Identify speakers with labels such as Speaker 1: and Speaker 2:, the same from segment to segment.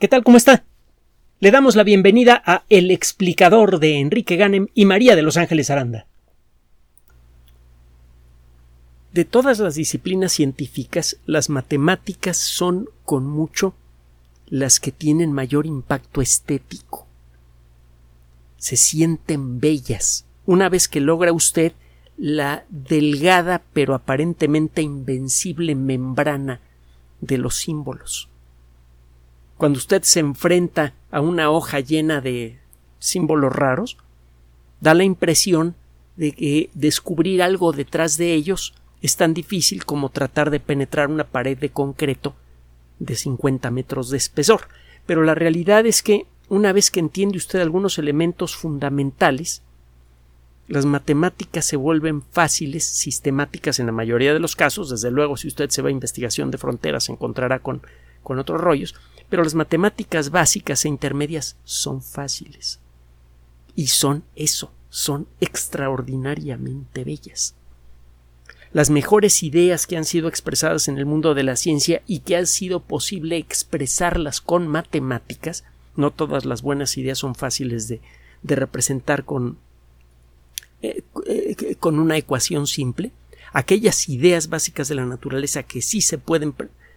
Speaker 1: ¿Qué tal? ¿Cómo está? Le damos la bienvenida a El explicador de Enrique Ganem y María de Los Ángeles Aranda. De todas las disciplinas científicas, las matemáticas son con mucho las que tienen mayor impacto estético. Se sienten bellas una vez que logra usted la delgada pero aparentemente invencible membrana de los símbolos cuando usted se enfrenta a una hoja llena de símbolos raros, da la impresión de que descubrir algo detrás de ellos es tan difícil como tratar de penetrar una pared de concreto de 50 metros de espesor. Pero la realidad es que una vez que entiende usted algunos elementos fundamentales, las matemáticas se vuelven fáciles, sistemáticas en la mayoría de los casos. Desde luego, si usted se va a investigación de fronteras, se encontrará con, con otros rollos pero las matemáticas básicas e intermedias son fáciles. Y son eso, son extraordinariamente bellas. Las mejores ideas que han sido expresadas en el mundo de la ciencia y que ha sido posible expresarlas con matemáticas, no todas las buenas ideas son fáciles de, representar con, eh, eh, con una ecuación simple, aquellas ideas básicas de la naturaleza que sí se pueden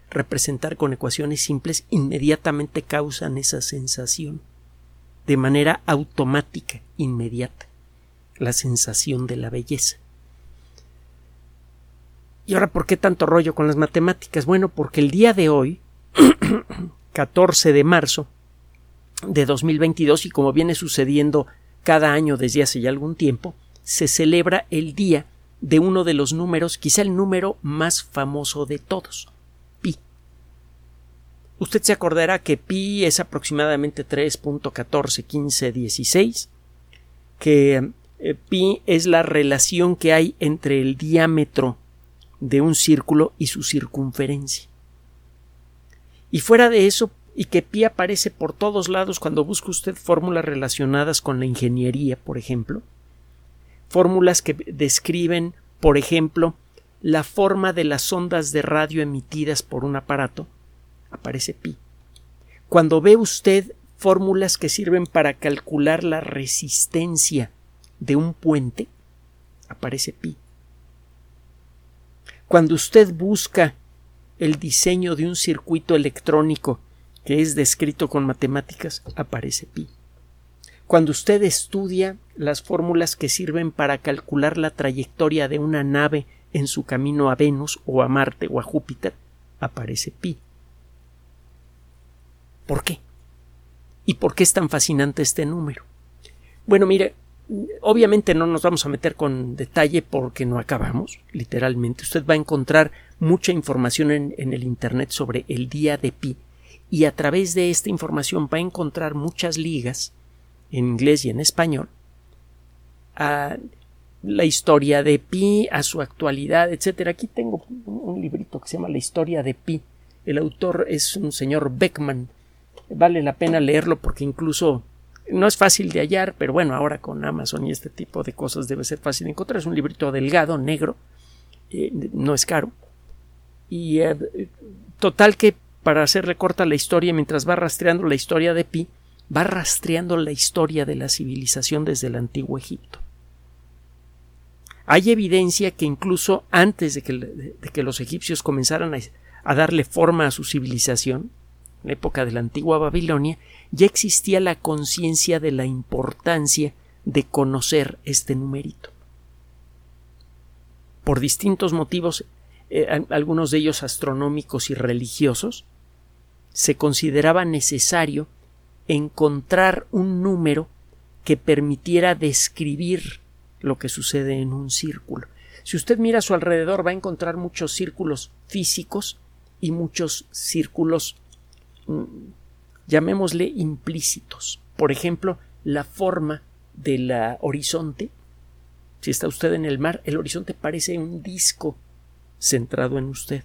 Speaker 1: representar con ecuaciones simples inmediatamente causan esa sensación de manera automática, inmediata, la sensación de la belleza. ¿Y ahora por qué tanto rollo con las matemáticas? Bueno, porque el día de hoy, 14 de marzo de 2022, y como viene sucediendo cada año desde hace ya algún tiempo, se celebra el día de uno de los números, quizá el número más famoso de todos, Usted se acordará que pi es aproximadamente 3.141516, que eh, pi es la relación que hay entre el diámetro de un círculo y su circunferencia. Y fuera de eso, y que pi aparece por todos lados cuando busca usted fórmulas relacionadas con la ingeniería, por ejemplo, fórmulas que describen, por ejemplo, la forma de las ondas de radio emitidas por un aparato, aparece pi. Cuando ve usted fórmulas que sirven para calcular la resistencia de un puente, aparece pi. Cuando usted busca el diseño de un circuito electrónico que es descrito con matemáticas, aparece pi. Cuando usted estudia las fórmulas que sirven para calcular la trayectoria de una nave en su camino a Venus o a Marte o a Júpiter, aparece pi. ¿Por qué? ¿Y por qué es tan fascinante este número? Bueno, mire, obviamente no nos vamos a meter con detalle porque no acabamos, literalmente. Usted va a encontrar mucha información en, el Internet sobre el día de pi y a través de esta información va a encontrar muchas ligas en inglés y en español a la historia de pi, a su actualidad, etcétera. Aquí tengo un librito que se llama La historia de pi. El autor es un señor Beckman, vale la pena leerlo porque incluso no es fácil de hallar, pero bueno, ahora con Amazon y este tipo de cosas debe ser fácil de encontrar. Es un librito delgado, negro, eh, no es caro. Y eh, total que para hacerle corta la historia, mientras va rastreando la historia de Pi, va rastreando la historia de la civilización desde el antiguo Egipto. Hay evidencia que incluso antes de que, los egipcios comenzaran a darle forma a su civilización, la época de la antigua Babilonia, ya existía la conciencia de la importancia de conocer este numerito. Por distintos motivos, eh, algunos de ellos astronómicos y religiosos, se consideraba necesario encontrar un número que permitiera describir lo que sucede en un círculo. Si usted mira a su alrededor va a encontrar muchos círculos físicos y muchos círculos llamémosle implícitos. Por ejemplo, la forma del horizonte. Si está usted en el mar, el horizonte parece un disco centrado en usted.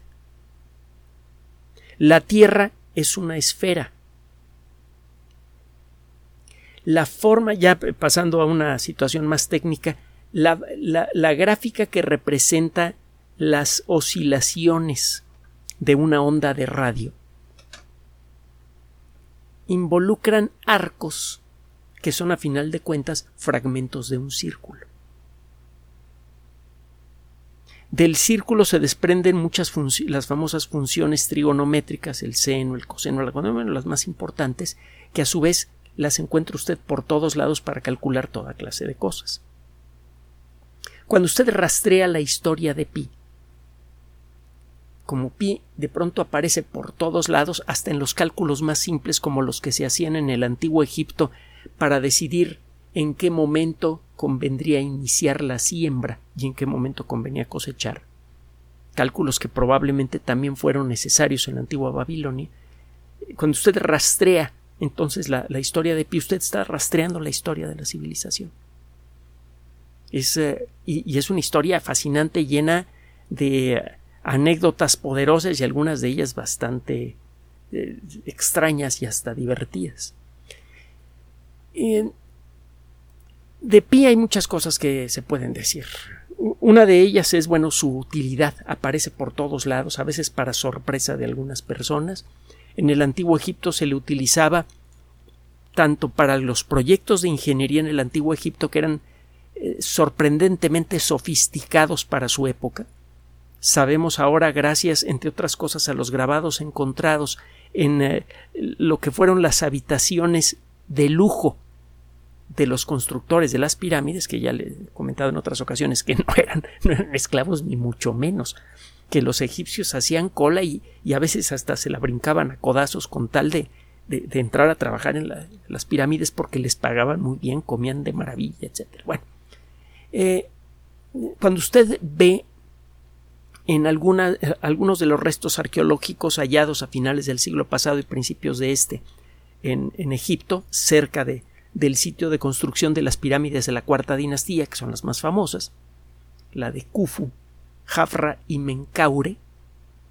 Speaker 1: La Tierra es una esfera. La forma, ya pasando a una situación más técnica, la, la gráfica que representa las oscilaciones de una onda de radio involucran arcos que son a final de cuentas fragmentos de un círculo. Del círculo se desprenden muchas las famosas funciones trigonométricas, el seno, el coseno, el las más importantes, que a su vez las encuentra usted por todos lados para calcular toda clase de cosas. Cuando usted rastrea la historia de pi, como pi de pronto aparece por todos lados, hasta en los cálculos más simples como los que se hacían en el antiguo Egipto para decidir en qué momento convendría iniciar la siembra y en qué momento convenía cosechar. Cálculos que probablemente también fueron necesarios en la antigua Babilonia. Cuando usted rastrea entonces la, historia de Pi, usted está rastreando la historia de la civilización. Es, eh, y, es una historia fascinante, llena de anécdotas poderosas y algunas de ellas bastante eh, extrañas y hasta divertidas de Pi hay muchas cosas que se pueden decir. Una de ellas es, bueno, su utilidad aparece por todos lados, a veces para sorpresa de algunas personas. En el antiguo Egipto se le utilizaba tanto para los proyectos de ingeniería en el antiguo Egipto que eran eh, sorprendentemente sofisticados para su época. Sabemos ahora, gracias, entre otras cosas, a los grabados encontrados en eh, lo que fueron las habitaciones de lujo de los constructores de las pirámides, que ya le he comentado en otras ocasiones que no eran, esclavos ni mucho menos, que los egipcios hacían cola y, a veces hasta se la brincaban a codazos con tal de, de, entrar a trabajar en las pirámides porque les pagaban muy bien, comían de maravilla, etc. Bueno, eh, cuando usted ve en alguna, algunos de los restos arqueológicos hallados a finales del siglo pasado y principios de este en, en Egipto, cerca de, del sitio de construcción de las pirámides de la cuarta dinastía, que son las más famosas, la de Khufu, Jafra y Menkaure,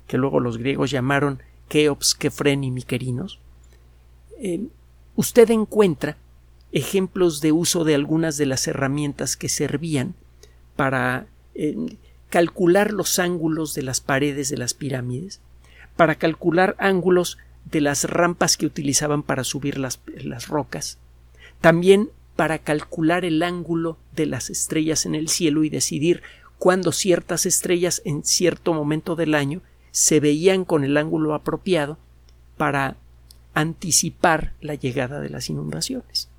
Speaker 1: que luego los griegos llamaron Keops, Kefren y Miquerinos, eh, usted encuentra ejemplos de uso de algunas de las herramientas que servían para eh, calcular los ángulos de las paredes de las pirámides, para calcular ángulos de las rampas que utilizaban para subir las, las rocas, también para calcular el ángulo de las estrellas en el cielo y decidir cuándo ciertas estrellas en cierto momento del año se veían con el ángulo apropiado para anticipar la llegada de las inundaciones.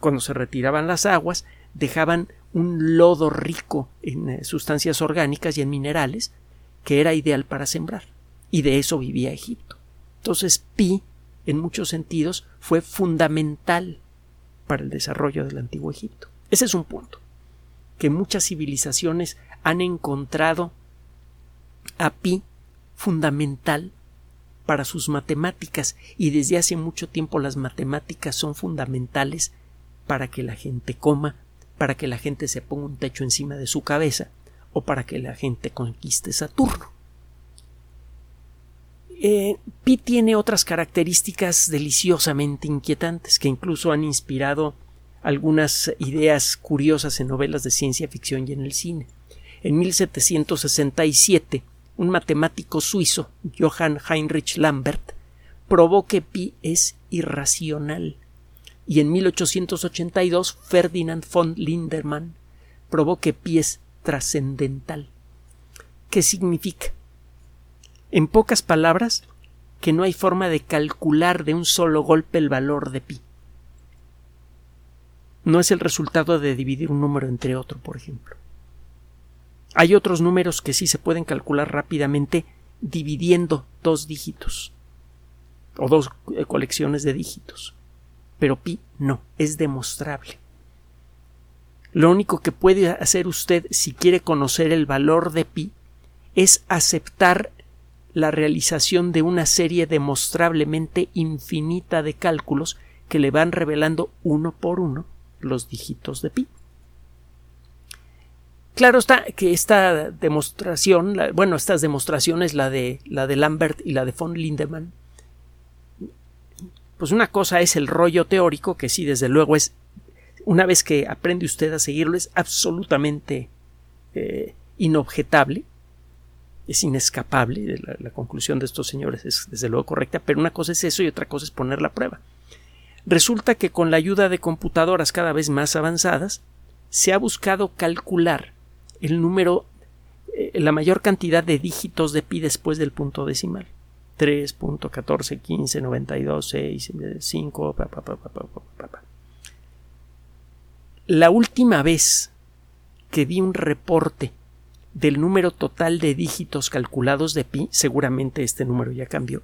Speaker 1: Cuando se retiraban las aguas, dejaban un lodo rico en eh, sustancias orgánicas y en minerales que era ideal para sembrar. Y de eso vivía Egipto. Entonces, Pi, en muchos sentidos, fue fundamental para el desarrollo del antiguo Egipto. Ese es un punto, que muchas civilizaciones han encontrado a Pi fundamental para sus matemáticas y desde hace mucho tiempo las matemáticas son fundamentales para que la gente coma, para que la gente se ponga un techo encima de su cabeza o para que la gente conquiste Saturno. Eh, Pi tiene otras características deliciosamente inquietantes que incluso han inspirado algunas ideas curiosas en novelas de ciencia ficción y en el cine. En 1767, un matemático suizo, Johann Heinrich Lambert, probó que pi es irracional. Y en 1882, Ferdinand von Lindemann probó que pi es trascendental. ¿Qué significa? En pocas palabras, que no hay forma de calcular de un solo golpe el valor de pi. No es el resultado de dividir un número entre otro, por ejemplo. Hay otros números que sí se pueden calcular rápidamente dividiendo dos dígitos o dos eh, colecciones de dígitos. Pero pi no, es demostrable. Lo único que puede hacer usted si quiere conocer el valor de pi es aceptar la realización de una serie demostrablemente infinita de cálculos que le van revelando uno por uno los dígitos de pi. Claro está que esta demostración, bueno, estas demostraciones, la de, la de Lambert y la de von Lindemann, pues una cosa es el rollo teórico, que sí, desde luego es, una vez que aprende usted a seguirlo, es absolutamente eh, inobjetable, es inescapable, la, conclusión de estos señores es desde luego correcta, pero una cosa es eso y otra cosa es poner la prueba. Resulta que con la ayuda de computadoras cada vez más avanzadas, se ha buscado calcular el número, eh, la mayor cantidad de dígitos de pi después del punto decimal. 3.141592 5 La última vez que vi un reporte del número total de dígitos calculados de pi, seguramente este número ya cambió,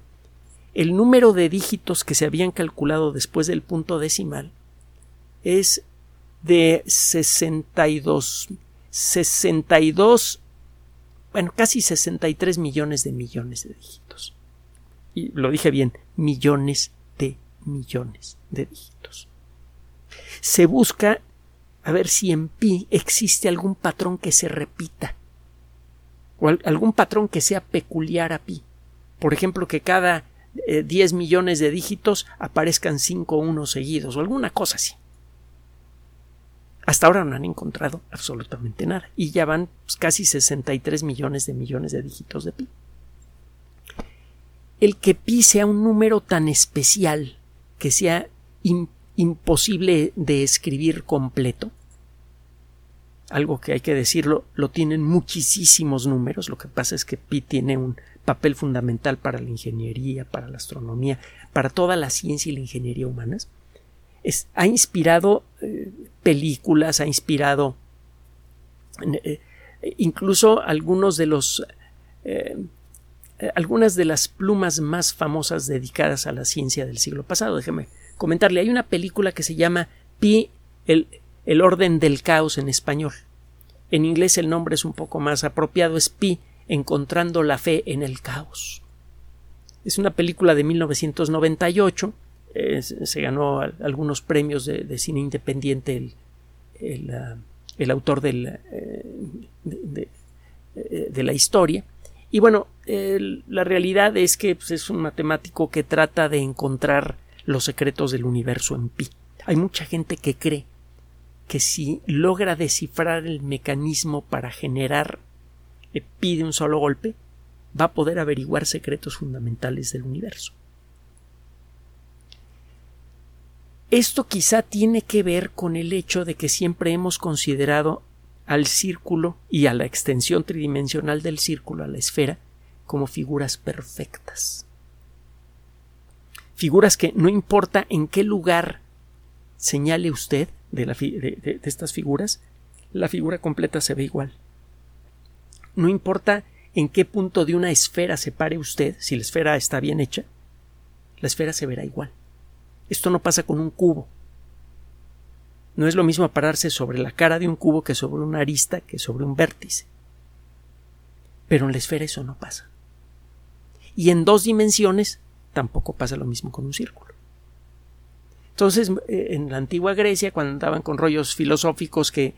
Speaker 1: el número de dígitos que se habían calculado después del punto decimal es de 62, 62, bueno, casi 63 millones de millones de dígitos. Y lo dije bien, millones de millones de dígitos. Se busca a ver si en pi existe algún patrón que se repita o algún patrón que sea peculiar a pi. Por ejemplo, que cada 10 eh, millones de dígitos aparezcan 5 unos seguidos o alguna cosa así. Hasta ahora no han encontrado absolutamente nada y ya van pues, casi 63 millones de millones de dígitos de pi. El que pi sea un número tan especial que sea imposible de escribir completo, algo que hay que decirlo, lo tienen muchísimos números, lo que pasa es que pi tiene un papel fundamental para la ingeniería, para la astronomía, para toda la ciencia y la ingeniería humanas, ha inspirado eh, películas, ha inspirado eh, incluso algunos de los eh, algunas de las plumas más famosas dedicadas a la ciencia del siglo pasado. Déjeme comentarle, hay una película que se llama Pi, el, el orden del caos en español. En inglés el nombre es un poco más apropiado, es Pi, encontrando la fe en el caos. Es una película de 1998 se ganó algunos premios de, cine independiente el, el, ah, autor del, eh, de, la historia. Y bueno, la realidad es que pues, es un matemático que trata de encontrar los secretos del universo en pi. Hay mucha gente que cree que si logra descifrar el mecanismo para generar pi de un solo golpe, va a poder averiguar secretos fundamentales del universo. Esto quizá tiene que ver con el hecho de que siempre hemos considerado al círculo y a la extensión tridimensional del círculo, a la esfera, como figuras perfectas. Figuras que no importa en qué lugar señale usted de, estas figuras, la figura completa se ve igual. No importa en qué punto de una esfera se pare usted, si la esfera está bien hecha, la esfera se verá igual. Esto no pasa con un cubo. No es lo mismo pararse sobre la cara de un cubo que sobre una arista que sobre un vértice. Pero en la esfera eso no pasa. Y en dos dimensiones tampoco pasa lo mismo con un círculo. Entonces, eh, en la antigua Grecia, cuando andaban con rollos filosóficos que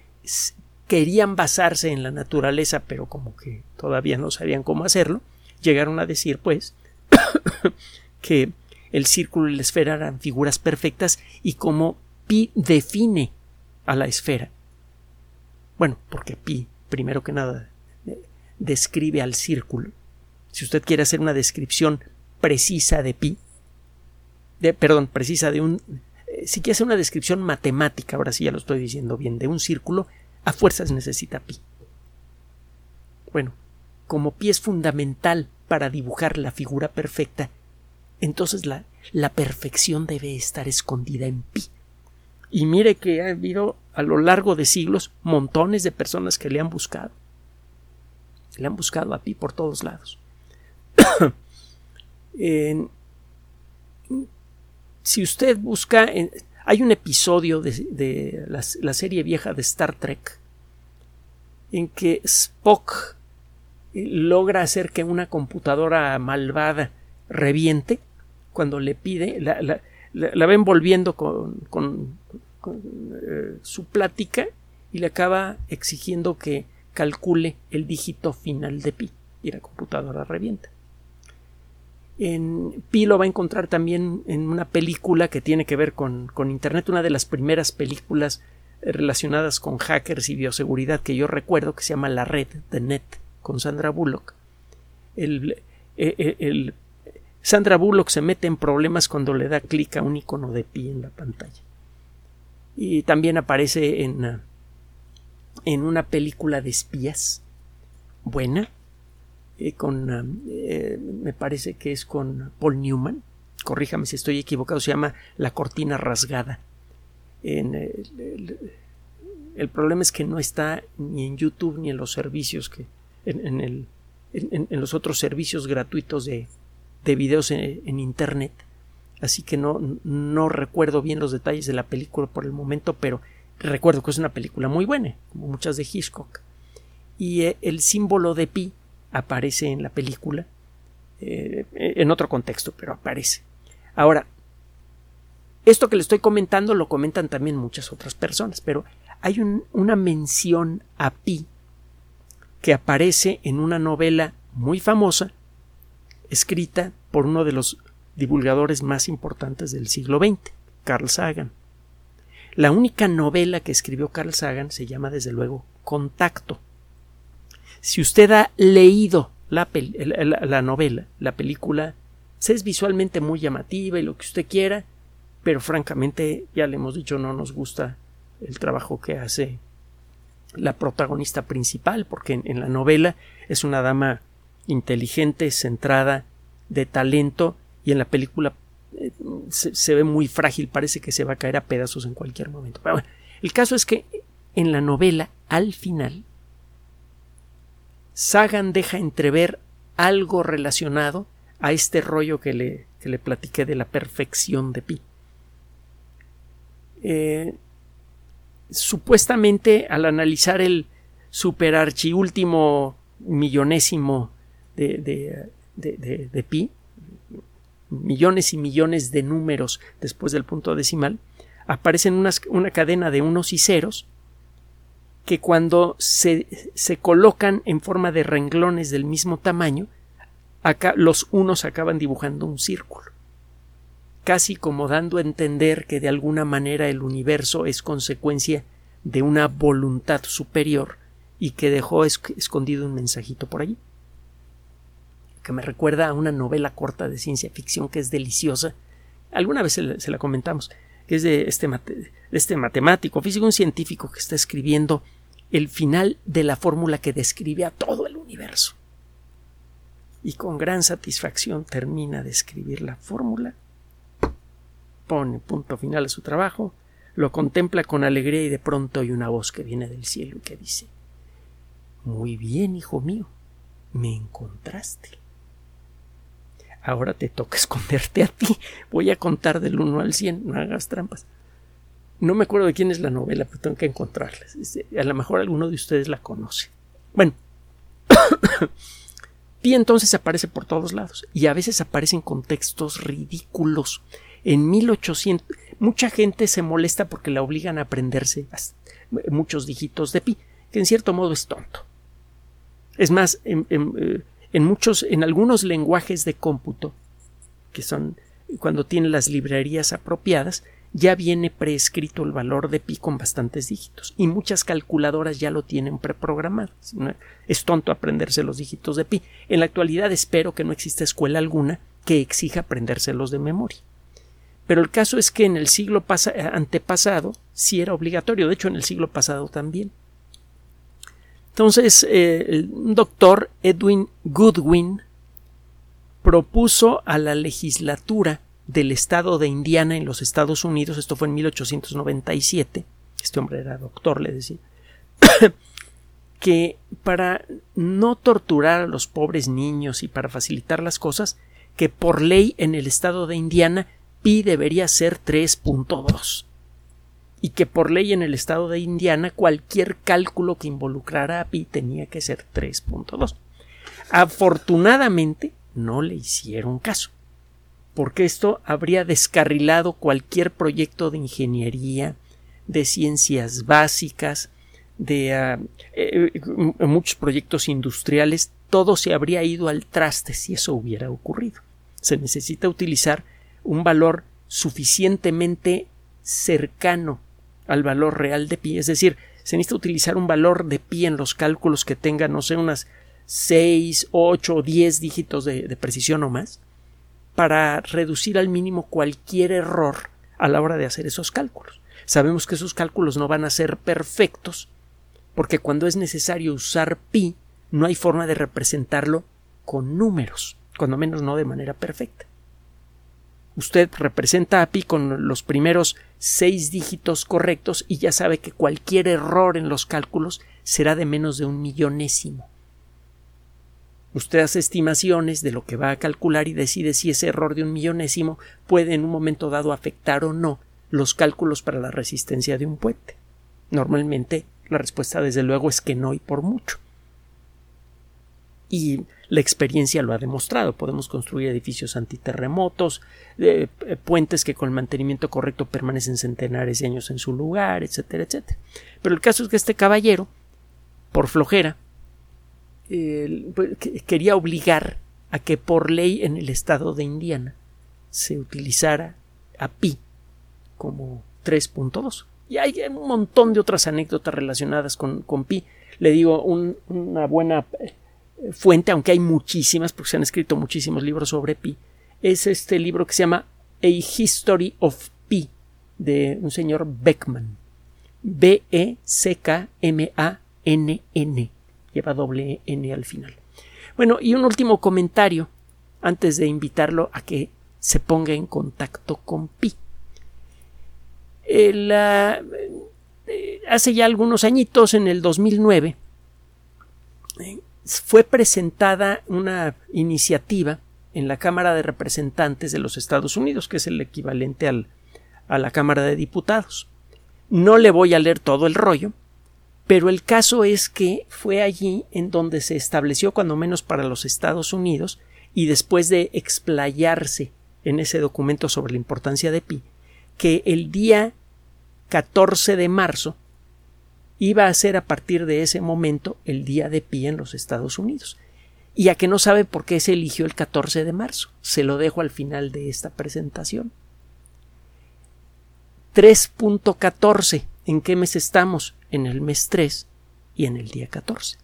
Speaker 1: querían basarse en la naturaleza, pero como que todavía no sabían cómo hacerlo, llegaron a decir, pues, que el círculo y la esfera eran figuras perfectas y como pi define a la esfera. Bueno, porque pi, primero que nada, eh, describe al círculo. Si usted quiere hacer una descripción precisa de pi, de, perdón, precisa de un, eh, si quiere hacer una descripción matemática, ahora sí ya lo estoy diciendo bien, de un círculo, a fuerzas necesita pi. Bueno, como pi es fundamental para dibujar la figura perfecta, entonces la, la perfección debe estar escondida en pi. Y mire que ha habido a lo largo de siglos montones de personas que le han buscado. Le han buscado a pi por todos lados. si usted busca, hay un episodio de, la, serie vieja de Star Trek en que Spock eh, logra hacer que una computadora malvada reviente cuando le pide, la, va envolviendo con, con, eh, su plática y le acaba exigiendo que calcule el dígito final de pi y la computadora revienta. En pi lo va a encontrar también en una película que tiene que ver con, con Internet, una de las primeras películas eh, relacionadas con hackers y bioseguridad que yo recuerdo, que se llama La Red de Net, con Sandra Bullock. El, eh, el, Sandra Bullock se mete en problemas cuando le da clic a un icono de pi en la pantalla. Y también aparece en, en una película de espías buena, eh, con, eh, me parece que es con Paul Newman, corríjame si estoy equivocado, se llama La cortina rasgada. En, el, problema es que no está ni en YouTube ni en los servicios que en, en los otros servicios gratuitos de, de videos en, internet. Así que no, no recuerdo bien los detalles de la película por el momento, pero recuerdo que es una película muy buena, como muchas de Hitchcock. Y eh, el símbolo de pi aparece en la película, eh, en otro contexto, pero aparece. Ahora, esto que le estoy comentando lo comentan también muchas otras personas, pero hay un, una mención a pi que aparece en una novela muy famosa escrita por uno de los divulgadores más importantes del siglo XX, Carl Sagan. La única novela que escribió Carl Sagan se llama desde luego Contacto. Si usted ha leído la, la, la novela, la película, es visualmente muy llamativa y lo que usted quiera, pero francamente, ya le hemos dicho, no nos gusta el trabajo que hace la protagonista principal, porque en, en la novela es una dama inteligente, centrada, de talento, y en la película eh, se, se, ve muy frágil, parece que se va a caer a pedazos en cualquier momento. Pero bueno, el caso es que en la novela, al final, Sagan deja entrever algo relacionado a este rollo que le, que le platiqué de la perfección de Pi. Eh, supuestamente al analizar el superarchiúltimo millonésimo de, de, de, pi, millones y millones de números después del punto decimal, aparecen una cadena de unos y ceros que cuando se, se, colocan en forma de renglones del mismo tamaño, acá los unos acaban dibujando un círculo, casi como dando a entender que de alguna manera el universo es consecuencia de una voluntad superior y que dejó escondido un mensajito por allí que me recuerda a una novela corta de ciencia ficción que es deliciosa. Alguna vez se la, comentamos, que es de este, este matemático, físico, un científico que está escribiendo el final de la fórmula que describe a todo el universo. Y con gran satisfacción termina de escribir la fórmula, pone punto final a su trabajo, lo contempla con alegría y de pronto hay una voz que viene del cielo y que dice Muy bien, hijo mío, me encontraste. Ahora te toca esconderte a ti. Voy a contar del 1 al 100, no hagas trampas. No me acuerdo de quién es la novela, pero tengo que encontrarla. A lo mejor alguno de ustedes la conoce. Bueno, Pi entonces aparece por todos lados y a veces aparece en contextos ridículos. En 1800, mucha gente se molesta porque la obligan a aprenderse muchos dígitos de pi, que en cierto modo es tonto. Es más, en, en, eh, en muchos, en algunos lenguajes de cómputo, que son cuando tienen las librerías apropiadas, ya viene preescrito el valor de pi con bastantes dígitos y muchas calculadoras ya lo tienen preprogramado. Es tonto aprenderse los dígitos de pi. En la actualidad espero que no exista escuela alguna que exija aprendérselos de memoria. Pero el caso es que en el siglo antepasado sí era obligatorio, de hecho en el siglo pasado también. Entonces, eh, el doctor Edwin Goodwin propuso a la legislatura del estado de Indiana en los Estados Unidos, esto fue en 1897, este hombre era doctor, le decía, que para no torturar a los pobres niños y para facilitar las cosas, que por ley en el estado de Indiana pi debería ser 3.2 y que por ley en el estado de Indiana cualquier cálculo que involucrara a pi tenía que ser 3.2. Afortunadamente no le hicieron caso, porque esto habría descarrilado cualquier proyecto de ingeniería, de ciencias básicas, de uh, eh, muchos proyectos industriales, todo se habría ido al traste si eso hubiera ocurrido. Se necesita utilizar un valor suficientemente cercano al valor real de pi. Es decir, se necesita utilizar un valor de pi en los cálculos que tenga, no sé, unas 6, 8 o 10 dígitos de, de precisión o más para reducir al mínimo cualquier error a la hora de hacer esos cálculos. Sabemos que esos cálculos no van a ser perfectos porque cuando es necesario usar pi no hay forma de representarlo con números, cuando menos no de manera perfecta. Usted representa a pi con los primeros seis dígitos correctos y ya sabe que cualquier error en los cálculos será de menos de un millonésimo. Usted hace estimaciones de lo que va a calcular y decide si ese error de un millonésimo puede en un momento dado afectar o no los cálculos para la resistencia de un puente. Normalmente la respuesta desde luego es que no y por mucho. Y la experiencia lo ha demostrado. Podemos construir edificios antiterremotos, eh, puentes que con el mantenimiento correcto permanecen centenares de años en su lugar, etcétera, etcétera. Pero el caso es que este caballero, por flojera, pues, quería obligar a que por ley en el estado de Indiana se utilizara a pi como 3.2. Y hay un montón de otras anécdotas relacionadas con, pi. Le digo, una buena eh, fuente, aunque hay muchísimas, porque se han escrito muchísimos libros sobre pi, es este libro que se llama A History of Pi, de un señor Beckman. B-E-C-K-M-A-N-N lleva doble N al final. Bueno, y un último comentario antes de invitarlo a que se ponga en contacto con Pi. Eh, hace ya algunos añitos, en el 2009, fue presentada una iniciativa en la Cámara de Representantes de los Estados Unidos, que es el equivalente al, a la Cámara de Diputados. No le voy a leer todo el rollo, pero el caso es que fue allí en donde se estableció, cuando menos para los Estados Unidos, y después de explayarse en ese documento sobre la importancia de pi, que el día 14 de marzo iba a ser a partir de ese momento el día de pi en los Estados Unidos. Y a que no sabe por qué se eligió el 14 de marzo. Se lo dejo al final de esta presentación. 3.14. ¿En qué mes estamos? en el mes 3 y en el día 14.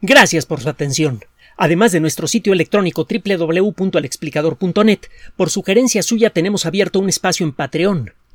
Speaker 1: Gracias por su atención. Además de nuestro sitio electrónico www.alexplicador.net, por sugerencia suya tenemos abierto un espacio en Patreon,